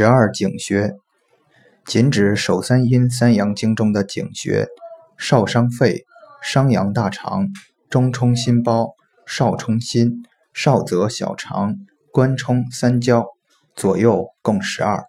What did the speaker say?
十二井穴仅指手三阴三阳经中的井穴少商肺商阳大肠中冲心包少冲心少泽小肠关冲三焦左右共十二。